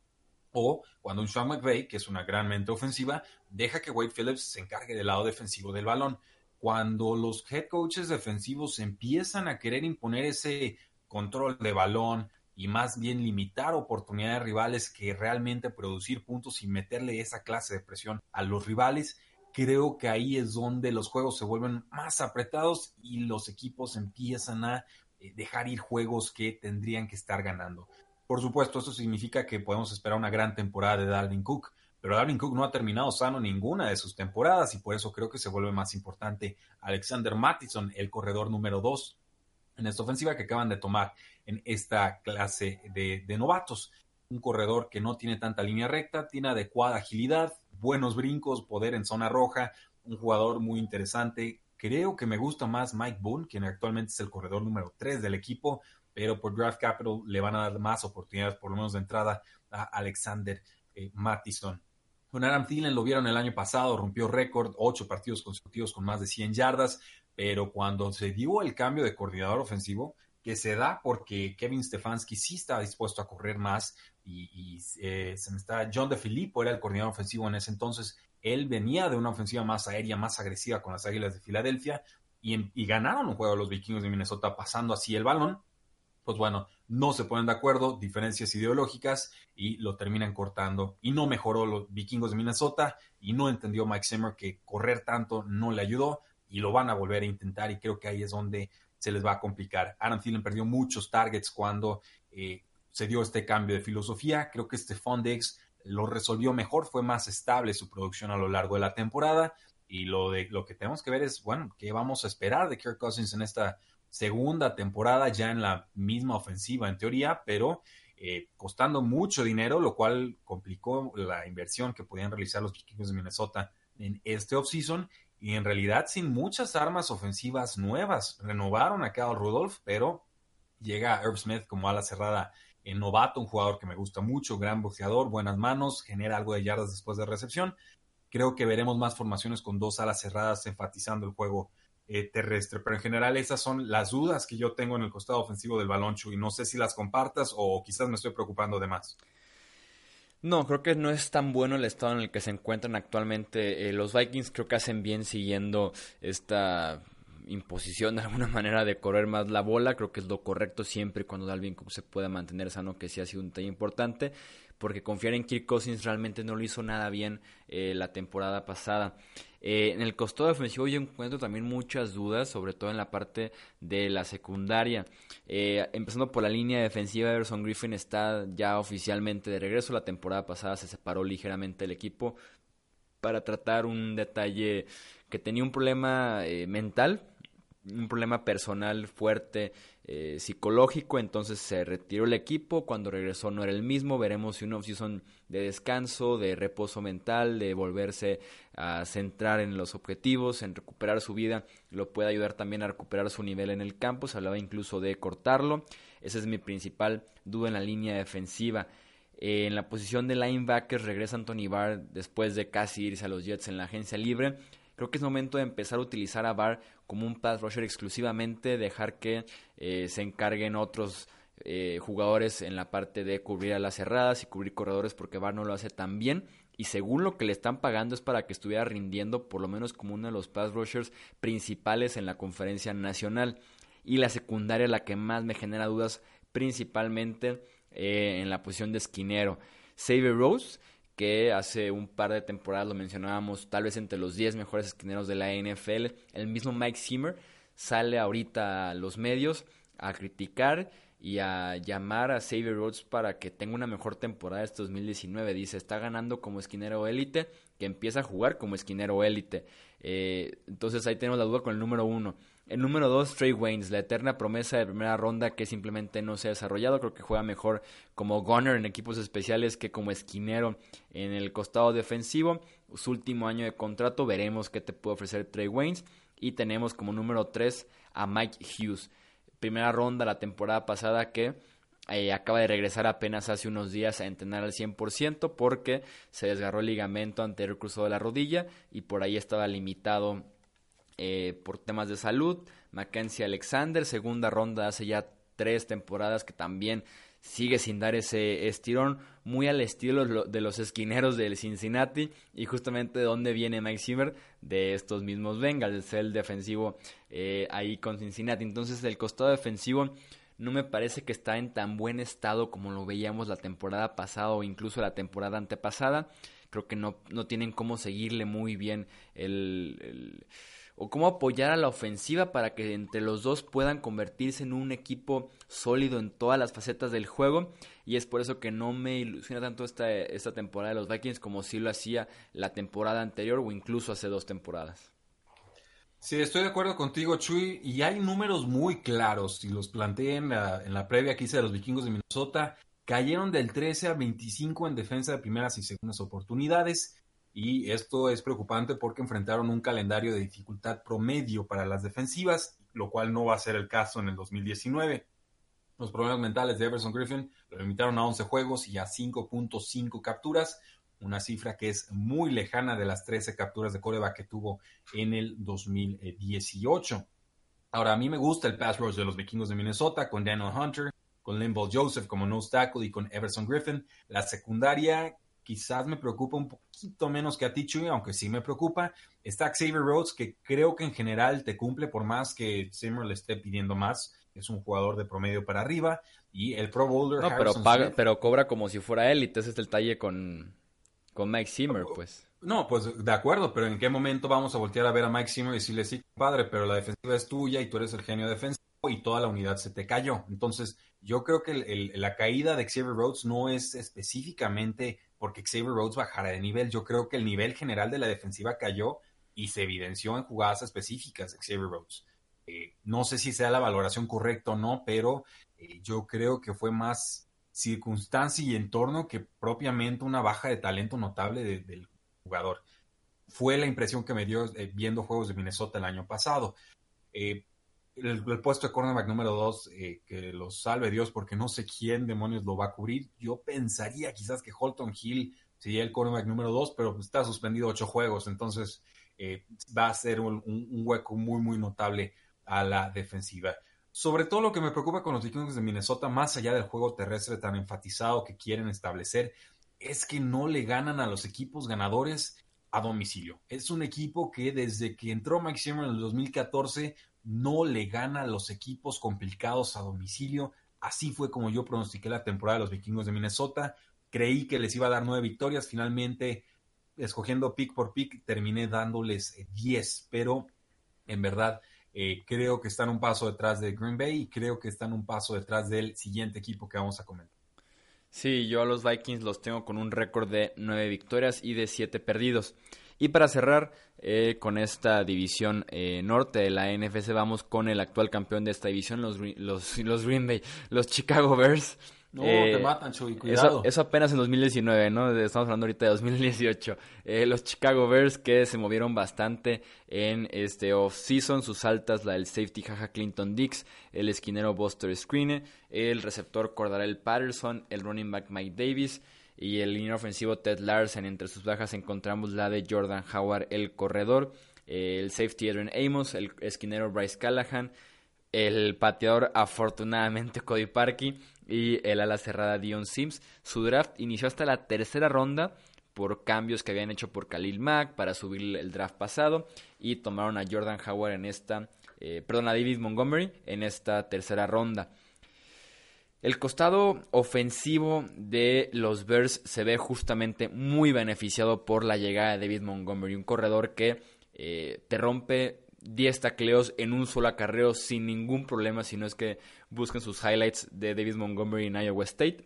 O cuando un Sean McVay, que es una gran mente ofensiva, deja que Wade Phillips se encargue del lado defensivo del balón. Cuando los head coaches defensivos empiezan a querer imponer ese control de balón y más bien limitar oportunidades rivales que realmente producir puntos y meterle esa clase de presión a los rivales, creo que ahí es donde los juegos se vuelven más apretados y los equipos empiezan a eh, dejar ir juegos que tendrían que estar ganando. Por supuesto, esto significa que podemos esperar una gran temporada de Dalvin Cook, pero Dalvin Cook no ha terminado sano ninguna de sus temporadas y por eso creo que se vuelve más importante Alexander Mattison, el corredor número 2 en esta ofensiva que acaban de tomar en esta clase de, de novatos. Un corredor que no tiene tanta línea recta, tiene adecuada agilidad, buenos brincos, poder en zona roja, un jugador muy interesante. Creo que me gusta más Mike Boone, quien actualmente es el corredor número 3 del equipo pero por Draft Capital le van a dar más oportunidades, por lo menos de entrada, a Alexander eh, Mattison. Con Adam Thielen lo vieron el año pasado, rompió récord, ocho partidos consecutivos con más de 100 yardas, pero cuando se dio el cambio de coordinador ofensivo, que se da porque Kevin Stefanski sí estaba dispuesto a correr más y, eh, se me está John DeFilippo era el coordinador ofensivo en ese entonces. Él venía de una ofensiva más aérea, más agresiva con las Águilas de Filadelfia y, ganaron un juego los vikingos de Minnesota pasando así el balón pues bueno, no se ponen de acuerdo, diferencias ideológicas y lo terminan cortando. Y no mejoró los vikingos de Minnesota y no entendió Mike Zimmer que correr tanto no le ayudó y lo van a volver a intentar y creo que ahí es donde se les va a complicar. Aaron Thielen perdió muchos targets cuando eh, se dio este cambio de filosofía. Creo que este Fondex lo resolvió mejor, fue más estable su producción a lo largo de la temporada. Y lo, de, lo que tenemos que ver es, bueno, ¿qué vamos a esperar de Kirk Cousins en esta segunda temporada ya en la misma ofensiva en teoría, pero eh, costando mucho dinero, lo cual complicó la inversión que podían realizar los Vikings de Minnesota en este offseason y en realidad sin muchas armas ofensivas nuevas. Renovaron a Kyle Rudolph, pero llega Herb Smith como ala cerrada en novato, un jugador que me gusta mucho, gran boxeador, buenas manos, genera algo de yardas después de recepción. Creo que veremos más formaciones con dos alas cerradas enfatizando el juego eh, terrestre. Pero en general esas son las dudas que yo tengo en el costado ofensivo del balón, y no sé si las compartas o quizás me estoy preocupando de más. No, creo que no es tan bueno el estado en el que se encuentran actualmente. Eh, los Vikings creo que hacen bien siguiendo esta imposición de alguna manera de correr más la bola. Creo que es lo correcto siempre cuando Dalvin Cook se pueda mantener sano, que sí ha sido un tema importante. Porque confiar en Kirk Cousins realmente no lo hizo nada bien eh, la temporada pasada. Eh, en el costado defensivo yo encuentro también muchas dudas, sobre todo en la parte de la secundaria. Eh, empezando por la línea defensiva, Everson Griffin está ya oficialmente de regreso. La temporada pasada se separó ligeramente el equipo para tratar un detalle que tenía un problema mental, un problema personal fuerte eh, psicológico, entonces se retiró el equipo, cuando regresó no era el mismo, veremos si una opción de descanso, de reposo mental, de volverse a centrar en los objetivos, en recuperar su vida, lo puede ayudar también a recuperar su nivel en el campo, se hablaba incluso de cortarlo, esa es mi principal duda en la línea defensiva. Eh, en la posición de linebacker regresa Anthony Barr después de casi irse a los Jets en la agencia libre. Creo que es momento de empezar a utilizar a Barr como un pass rusher exclusivamente, dejar que eh, se encarguen otros eh, jugadores en la parte de cubrir a las cerradas y cubrir corredores porque Barr no lo hace tan bien. Y según lo que le están pagando es para que estuviera rindiendo por lo menos como uno de los pass rushers principales en la conferencia nacional. Y la secundaria la que más me genera dudas principalmente eh, en la posición de esquinero. Xavier Rose que hace un par de temporadas lo mencionábamos, tal vez entre los 10 mejores esquineros de la NFL. El mismo Mike Zimmer sale ahorita a los medios a criticar y a llamar a Xavier Rhodes para que tenga una mejor temporada este 2019. Dice, está ganando como esquinero élite, que empieza a jugar como esquinero élite. Eh, entonces ahí tenemos la duda con el número uno. El número 2, Trey Waynes, la eterna promesa de primera ronda que simplemente no se ha desarrollado. Creo que juega mejor como gunner en equipos especiales que como esquinero en el costado defensivo. Su último año de contrato, veremos qué te puede ofrecer Trey Waynes. Y tenemos como número 3 a Mike Hughes. Primera ronda la temporada pasada que eh, acaba de regresar apenas hace unos días a entrenar al 100% porque se desgarró el ligamento anterior cruzado de la rodilla y por ahí estaba limitado eh, por temas de salud. Mackenzie Alexander, segunda ronda hace ya tres temporadas que también sigue sin dar ese estirón, muy al estilo de los esquineros del Cincinnati y justamente de dónde viene Mike Zimmer de estos mismos Bengals, el defensivo eh, ahí con Cincinnati. Entonces el costado defensivo no me parece que está en tan buen estado como lo veíamos la temporada pasada o incluso la temporada antepasada. Creo que no, no tienen cómo seguirle muy bien el o cómo apoyar a la ofensiva para que entre los dos puedan convertirse en un equipo sólido en todas las facetas del juego. Y es por eso que no me ilusiona tanto esta, esta temporada de los Vikings como si lo hacía la temporada anterior o incluso hace dos temporadas. Sí, estoy de acuerdo contigo, Chuy, y hay números muy claros, y los planteé en la, previa que hice de los vikingos de Minnesota, cayeron del 13 a 25 en defensa de primeras y segundas oportunidades, y esto es preocupante porque enfrentaron un calendario de dificultad promedio para las defensivas, lo cual no va a ser el caso en el 2019. Los problemas mentales de Everson Griffin lo limitaron a 11 juegos y a 5.5 capturas, una cifra que es muy lejana de las 13 capturas de coreback que tuvo en el 2018. Ahora, a mí me gusta el pass rush de los vikingos de Minnesota con Daniel Hunter, con Limbo Joseph como nose tackle y con Everson Griffin. La secundaria quizás me preocupa un poquito menos que a ti, Chuy, aunque sí me preocupa. Está Xavier Rhodes, que creo que en general te cumple por más que Zimmer le esté pidiendo más. Es un jugador de promedio para arriba. Y el Pro Bowler. No, pero, paga, pero cobra como si fuera él. Y ese es el talle con, con Mike Zimmer, pues. No, pues de acuerdo, pero ¿en qué momento vamos a voltear a ver a Mike Zimmer y decirle, sí, padre, pero la defensiva es tuya y tú eres el genio defensivo y toda la unidad se te cayó? Entonces, yo creo que la caída de Xavier Rhodes no es específicamente porque Xavier Rhodes bajara de nivel. Yo creo que el nivel general de la defensiva cayó y se evidenció en jugadas específicas de Xavier Rhodes. Eh, no sé si sea la valoración correcta o no, pero eh, yo creo que fue más circunstancia y entorno que propiamente una baja de talento notable del jugador. Fue la impresión que me dio eh, viendo juegos de Minnesota el año pasado el, puesto de cornerback número dos, eh, que lo salve Dios porque no sé quién demonios lo va a cubrir. Yo pensaría quizás que Holton Hill sería el cornerback número dos, pero está suspendido ocho juegos, entonces eh, va a ser un, hueco muy, muy notable a la defensiva. Sobre todo lo que me preocupa con los Vikings de Minnesota, más allá del juego terrestre tan enfatizado que quieren establecer, es que no le ganan a los equipos ganadores a domicilio. Es un equipo que desde que entró Mike en el 2014 no le gana a los equipos complicados a domicilio. Así fue como yo pronostiqué la temporada de los vikingos de Minnesota. Creí que les iba a dar nueve victorias. Finalmente, escogiendo pick por pick, terminé dándoles eh, diez. Pero en verdad, eh, creo que están un paso detrás de Green Bay y creo que están un paso detrás del siguiente equipo que vamos a comentar. Sí, yo a los Vikings los tengo con un récord de nueve victorias y de siete perdidos. Y para cerrar eh, con esta división eh, norte de la NFC, vamos con el actual campeón de esta división, los, los, los Green Bay, los Chicago Bears. No, te eh, matan, Chuy, cuidado. Eso, apenas en 2019, ¿no? Estamos hablando ahorita de 2018. los Chicago Bears que se movieron bastante en este off-season. Sus altas, la del safety Jaja Clinton Dix, el esquinero Buster Screen, el receptor Cordarel Patterson, el running back Mike Davis y el línea ofensivo Ted Larsen. Entre sus bajas encontramos la de Jordan Howard, el corredor, el safety Adrian Amos, el esquinero Bryce Callahan, el pateador afortunadamente Cody Parkey y el ala cerrada Dion Sims. Su draft inició hasta la tercera ronda por cambios que habían hecho por Khalil Mack para subir el draft pasado y tomaron a Jordan Howard en esta, eh, perdón, a David Montgomery en esta tercera ronda. El costado ofensivo de los Bears se ve justamente muy beneficiado por la llegada de David Montgomery, un corredor que eh, te rompe 10 tacleos en un solo acarreo sin ningún problema, si no es que busquen sus highlights de David Montgomery en Iowa State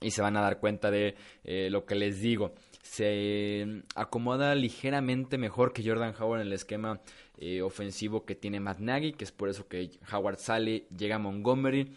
y se van a dar cuenta de eh, lo que les digo. se acomoda ligeramente mejor que Jordan Howard en el esquema eh, ofensivo que tiene Matt Nagy, que es por eso que Howard sale, llega a Montgomery.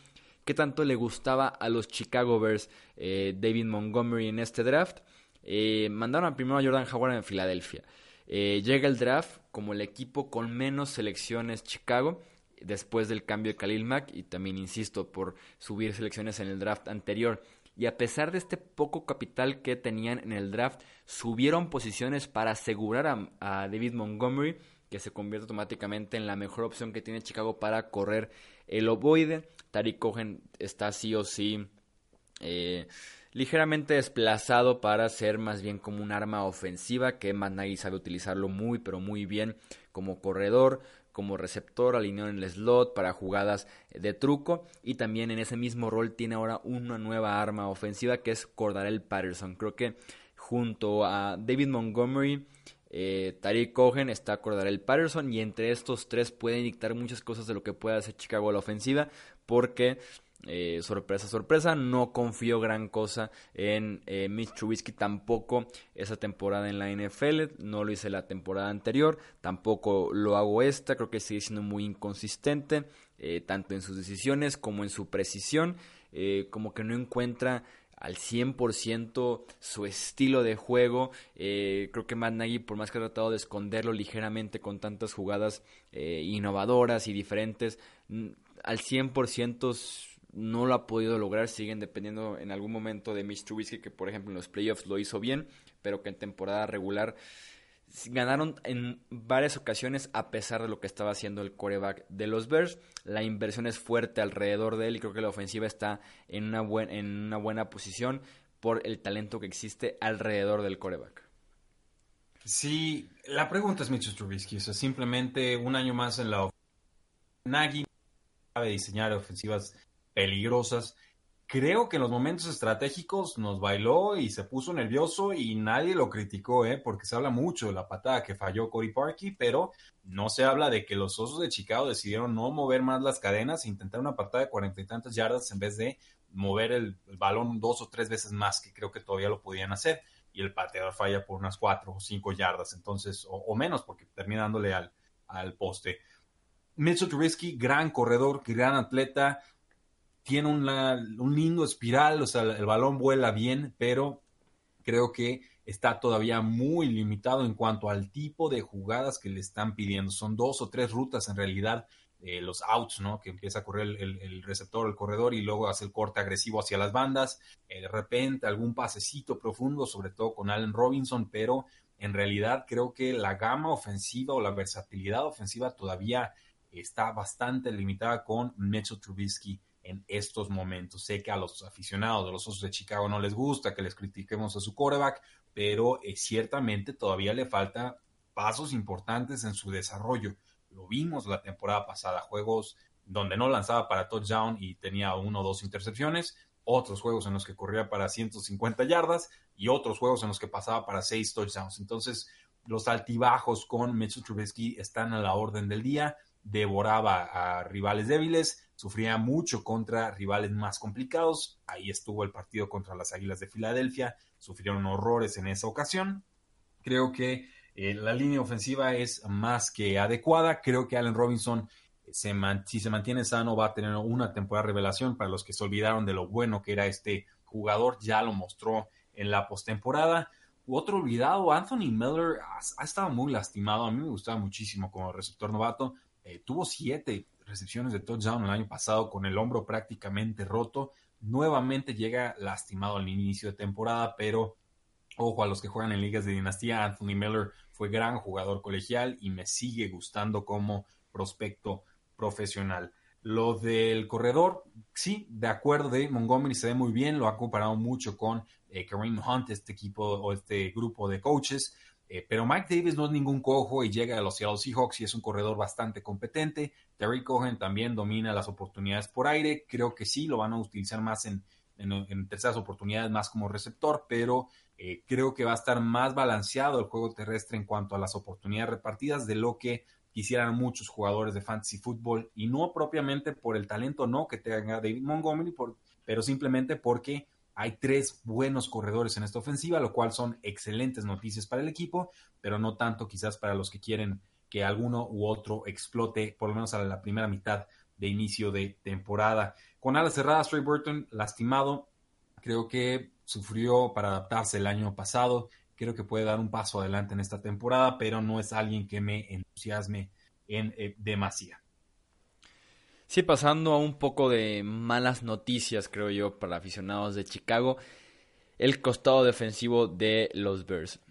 ¿Qué tanto le gustaba a los Chicago Bears eh, David Montgomery en este draft? Eh, mandaron primero a Jordan Howard en Filadelfia. llega el draft como el equipo con menos selecciones Chicago después del cambio de Khalil Mack y también insisto por subir selecciones en el draft anterior y a pesar de este poco capital que tenían en el draft, subieron posiciones para asegurar a, David Montgomery, que se convierte automáticamente en la mejor opción que tiene Chicago para correr el ovoide. Tariq Cohen está sí o sí eh, ligeramente desplazado para ser más bien como un arma ofensiva que Matt sabe utilizarlo muy pero muy bien como corredor como receptor, alineado en el slot para jugadas de truco y también en ese mismo rol tiene ahora una nueva arma ofensiva que es Cordarel Patterson. Creo que junto a David Montgomery, eh, Tariq Cohen está Cordarel Patterson y entre estos tres pueden dictar muchas cosas de lo que puede hacer Chicago a la ofensiva porque eh, sorpresa, sorpresa, no confío gran cosa en eh, Mitch Trubisky tampoco esa temporada en la NFL, no lo hice la temporada anterior, tampoco lo hago esta, creo que sigue siendo muy inconsistente, eh, tanto en sus decisiones como en su precisión, como que no encuentra al 100% su estilo de juego. creo que Matt Nagy, por más que ha tratado de esconderlo ligeramente con tantas jugadas innovadoras y diferentes, al 100% no lo ha podido lograr, siguen dependiendo en algún momento de Mitch Trubisky, que por ejemplo en los playoffs lo hizo bien, pero que en temporada regular ganaron en varias ocasiones a pesar de lo que estaba haciendo el coreback de los Bears. La inversión es fuerte alrededor de él y creo que la ofensiva está en una, en una buena posición por el talento que existe alrededor del coreback. Sí, la pregunta es Mitch Trubisky, o sea, simplemente un año más en la Nagy sabe diseñar ofensivas peligrosas. Creo que en los momentos estratégicos nos bailó y se puso nervioso y nadie lo criticó, ¿eh? porque se habla mucho de la patada que falló Cory Parkey, pero no se habla de que los Osos de Chicago decidieron no mover más las cadenas e intentar una patada de cuarenta y tantas yardas en vez de mover el, balón dos o tres veces más, que creo que todavía lo podían hacer. Y el pateador falla por unas cuatro o cinco yardas, entonces, o, menos, porque termina dándole al, al poste. Mitchell Trubisky, gran corredor, gran atleta, tiene un lindo espiral, o sea, el balón vuela bien, pero creo que está todavía muy limitado en cuanto al tipo de jugadas que le están pidiendo. Son dos o tres rutas en realidad, eh, los outs, ¿no? Que empieza a correr el, receptor, el corredor y luego hace el corte agresivo hacia las bandas. Eh, de repente algún pasecito profundo, sobre todo con Allen Robinson, pero en realidad creo que la gama ofensiva o la versatilidad ofensiva todavía está bastante limitada con Mitchell Trubisky en estos momentos. Sé que a los aficionados de los Osos de Chicago no les gusta que les critiquemos a su quarterback, pero eh, ciertamente todavía le falta pasos importantes en su desarrollo. Lo vimos la temporada pasada, juegos donde no lanzaba para touchdown y tenía uno o dos intercepciones, otros juegos en los que corría para 150 yardas y otros juegos en los que pasaba para seis touchdowns. Entonces, los altibajos con Mitchell Trubisky están a la orden del día. Devoraba a rivales débiles, sufría mucho contra rivales más complicados. Ahí estuvo el partido contra las Águilas de Filadelfia, sufrieron horrores en esa ocasión. Creo que eh, la línea ofensiva es más que adecuada. Creo que Allen Robinson, eh, si se mantiene sano, va a tener una temporada de revelación. Para los que se olvidaron de lo bueno que era este jugador, ya lo mostró en la postemporada. Otro olvidado, Anthony Miller ha, estado muy lastimado. A mí me gustaba muchísimo como receptor novato. Eh, tuvo siete recepciones de touchdown el año pasado con el hombro prácticamente roto. Nuevamente llega lastimado al inicio de temporada, pero ojo a los que juegan en ligas de dinastía. Anthony Miller fue gran jugador colegial y me sigue gustando como prospecto profesional. Lo del corredor, sí, de acuerdo, de Montgomery se ve muy bien, lo ha comparado mucho con eh, Kareem Hunt, este equipo o este grupo de coaches. Eh, pero Mike Davis no es ningún cojo y llega a los Seattle Seahawks y es un corredor bastante competente. Terry Cohen también domina las oportunidades por aire. Creo que sí, lo van a utilizar más en, terceras oportunidades, más como receptor, pero eh, creo que va a estar más balanceado el juego terrestre en cuanto a las oportunidades repartidas de lo que quisieran muchos jugadores de fantasy football y no propiamente por el talento no que tenga David Montgomery, pero simplemente porque hay tres buenos corredores en esta ofensiva, lo cual son excelentes noticias para el equipo, pero no tanto quizás para los que quieren que alguno u otro explote, por lo menos a la primera mitad de inicio de temporada. Con alas cerradas, Trey Burton lastimado, creo que sufrió para adaptarse el año pasado, creo que puede dar un paso adelante en esta temporada, pero no es alguien que me entusiasme en eh. Sí, pasando a un poco de malas noticias, creo yo, para aficionados de Chicago, el costado defensivo de los Bears.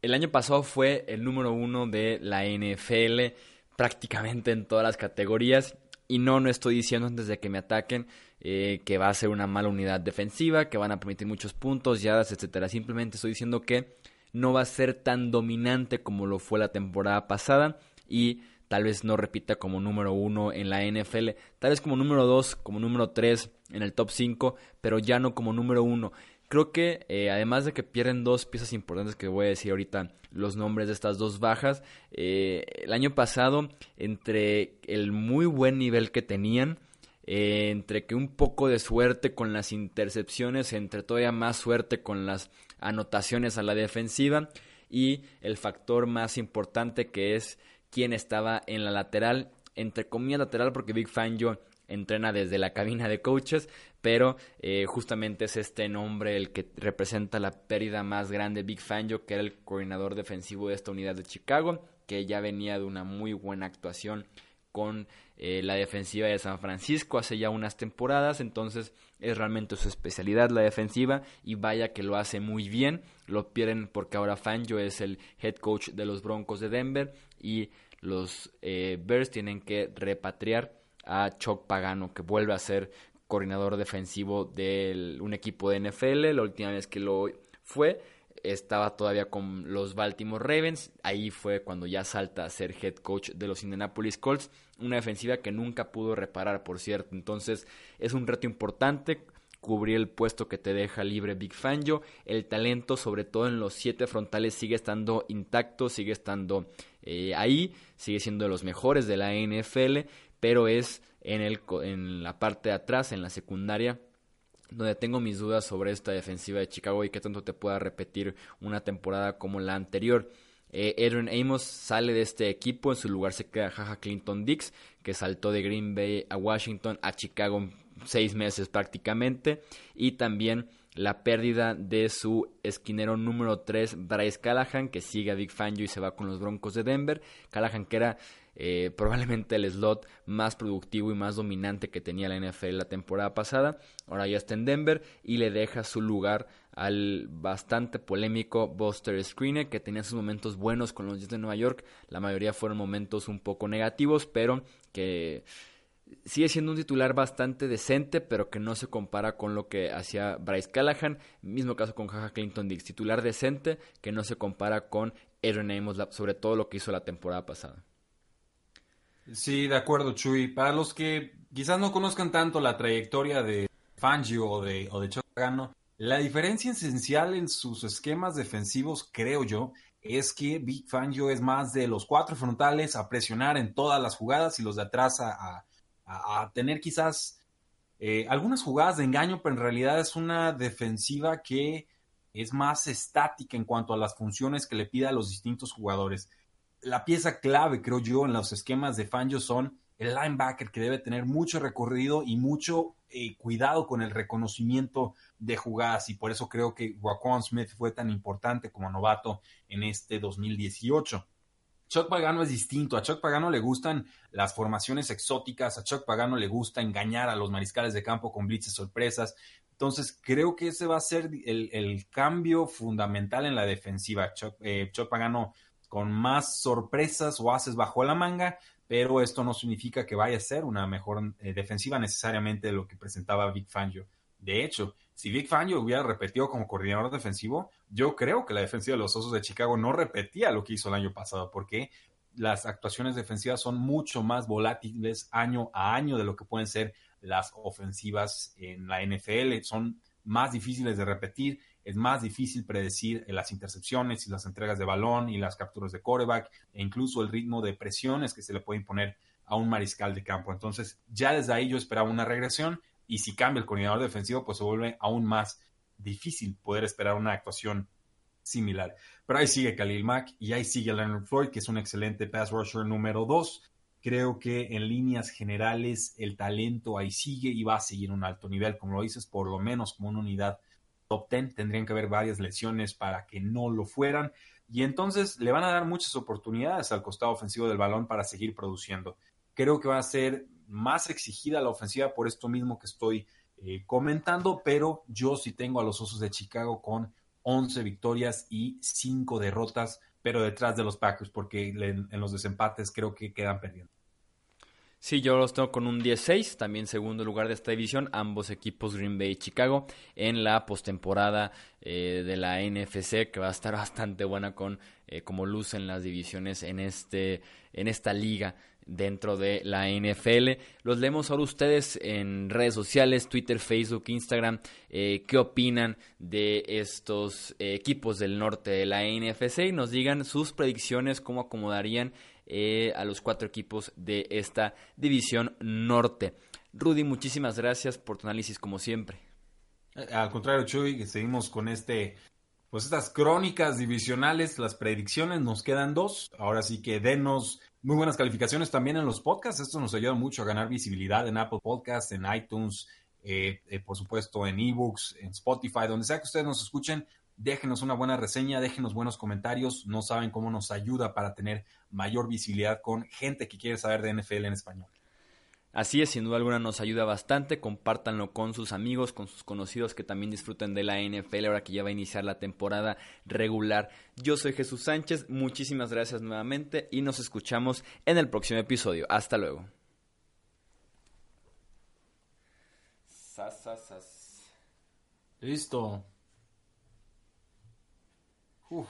El año pasado fue el número uno de la NFL prácticamente en todas las categorías. Y no, no estoy diciendo antes de que me ataquen eh, que va a ser una mala unidad defensiva, que van a permitir muchos puntos, yardas, etcétera. Simplemente estoy diciendo que no va a ser tan dominante como lo fue la temporada pasada y tal vez no repita como número uno en la NFL, tal vez como número dos, como número tres en el top 5, pero ya no como número uno. Creo que eh, además de que pierden dos piezas importantes que voy a decir ahorita los nombres de estas dos bajas, eh, el año pasado entre el muy buen nivel que tenían, eh, entre que un poco de suerte con las intercepciones, entre todavía más suerte con las anotaciones a la defensiva y el factor más importante que es quién estaba en la lateral, entre comillas lateral porque Big Fangio entrena desde la cabina de coaches, pero eh, justamente es este nombre el que representa la pérdida más grande. Big Fangio, que era el coordinador defensivo de esta unidad de Chicago, que ya venía de una muy buena actuación con eh, la defensiva de San Francisco hace ya unas temporadas, entonces es realmente su especialidad la defensiva y vaya que lo hace muy bien, lo pierden porque ahora Fangio es el head coach de los Broncos de Denver y los eh, Bears tienen que repatriar a Chuck Pagano, que vuelve a ser coordinador defensivo de un equipo de NFL. La última vez que lo fue, estaba todavía con los Baltimore Ravens. Ahí fue cuando ya salta a ser head coach de los Indianapolis Colts. Una defensiva que nunca pudo reparar, por cierto. Entonces es un reto importante cubrir el puesto que te deja libre Big Fangio. El talento, sobre todo en los siete frontales, sigue estando intacto, sigue estando eh, ahí, sigue siendo de los mejores de la NFL, pero es en, el, en la parte de atrás, en la secundaria, donde tengo mis dudas sobre esta defensiva de Chicago y qué tanto te pueda repetir una temporada como la anterior. Eh, Adrian Amos sale de este equipo, en su lugar se queda Jaja Clinton Dix, que saltó de Green Bay a Washington, a Chicago seis meses prácticamente, y también la pérdida de su esquinero número 3, Bryce Callahan, que sigue a Big Fangio y se va con los Broncos de Denver. Callahan, que era eh, probablemente el slot más productivo y más dominante que tenía la NFL la temporada pasada, ahora ya está en Denver y le deja su lugar al bastante polémico Buster Screener, que tenía sus momentos buenos con los Jets de Nueva York, la mayoría fueron momentos un poco negativos, pero que sigue siendo un titular bastante decente, pero que no se compara con lo que hacía Bryce Callahan. Mismo caso con Jaja Clinton Dix, titular decente que no se compara con Aaron Amos, sobre todo lo que hizo la temporada pasada. Sí, de acuerdo, Chuy. Para los que quizás no conozcan tanto la trayectoria de Fangio o de, o de la diferencia esencial en sus esquemas defensivos, creo yo, es que Big Fangio es más de los cuatro frontales a presionar en todas las jugadas y los de atrás a a, tener quizás eh, algunas jugadas de engaño, pero en realidad es una defensiva que es más estática en cuanto a las funciones que le pide a los distintos jugadores. La pieza clave, creo yo, en los esquemas de Fangio son el linebacker que debe tener mucho recorrido y mucho eh, cuidado con el reconocimiento de jugadas y por eso creo que Raquan Smith fue tan importante como novato en este 2018. Chuck Pagano es distinto. A Chuck Pagano le gustan las formaciones exóticas. A Chuck Pagano le gusta engañar a los mariscales de campo con blitzes sorpresas. Entonces, creo que ese va a ser el, cambio fundamental en la defensiva. Chuck, eh, Pagano con más sorpresas o haces bajo la manga, pero esto no significa que vaya a ser una mejor eh, defensiva necesariamente de lo que presentaba Big Fangio. De hecho, si Vic Fangio hubiera repetido como coordinador defensivo, yo creo que la defensiva de los Osos de Chicago no repetía lo que hizo el año pasado, porque las actuaciones defensivas son mucho más volátiles año a año de lo que pueden ser las ofensivas en la NFL. Son más difíciles de repetir, es más difícil predecir las intercepciones y las entregas de balón y las capturas de coreback e incluso el ritmo de presiones que se le puede imponer a un mariscal de campo. Entonces, ya desde ahí yo esperaba una regresión Y si cambia el coordinador defensivo, pues se vuelve aún más difícil poder esperar una actuación similar. Pero ahí sigue Khalil Mack y ahí sigue Leonard Floyd, que es un excelente pass rusher número 2. Creo que en líneas generales el talento ahí sigue y va a seguir un alto nivel, como lo dices, por lo menos como una unidad top 10. Tendrían que haber varias lesiones para que no lo fueran. Y entonces le van a dar muchas oportunidades al costado ofensivo del balón para seguir produciendo. Creo que va a ser más exigida la ofensiva por esto mismo que estoy eh, comentando, pero yo sí tengo a los Osos de Chicago con 11 victorias y 5 derrotas, pero detrás de los Packers, porque en los desempates creo que quedan perdiendo. Sí, yo los tengo con un 10-6, también segundo lugar de esta división, ambos equipos Green Bay y Chicago en la postemporada eh, de la NFC, que va a estar bastante buena con eh, como luz en las divisiones en, este, en esta liga dentro de la NFL. Los leemos ahora ustedes en redes sociales, Twitter, Facebook, Instagram. Eh, ¿Qué opinan de estos equipos del norte de la NFC? Y nos digan sus predicciones, cómo acomodarían eh, a los cuatro equipos de esta división norte. Rudy, muchísimas gracias por tu análisis como siempre. Eh, al contrario, Chuy, seguimos con este, pues estas crónicas divisionales, las predicciones, nos quedan dos. Ahora sí que denos muy buenas calificaciones también en los podcasts. Esto nos ayuda mucho a ganar visibilidad en Apple Podcasts, en iTunes, eh, por supuesto en eBooks, en Spotify, donde sea que ustedes nos escuchen déjenos una buena reseña, déjenos buenos comentarios, no saben cómo nos ayuda para tener mayor visibilidad con gente que quiere saber de NFL en español. Así es, sin duda alguna nos ayuda bastante, compártanlo con sus amigos, con sus conocidos que también disfruten de la NFL ahora que ya va a iniciar la temporada regular. Yo soy Jesús Sánchez, muchísimas gracias nuevamente y nos escuchamos en el próximo episodio. Hasta luego. Listo. Whew.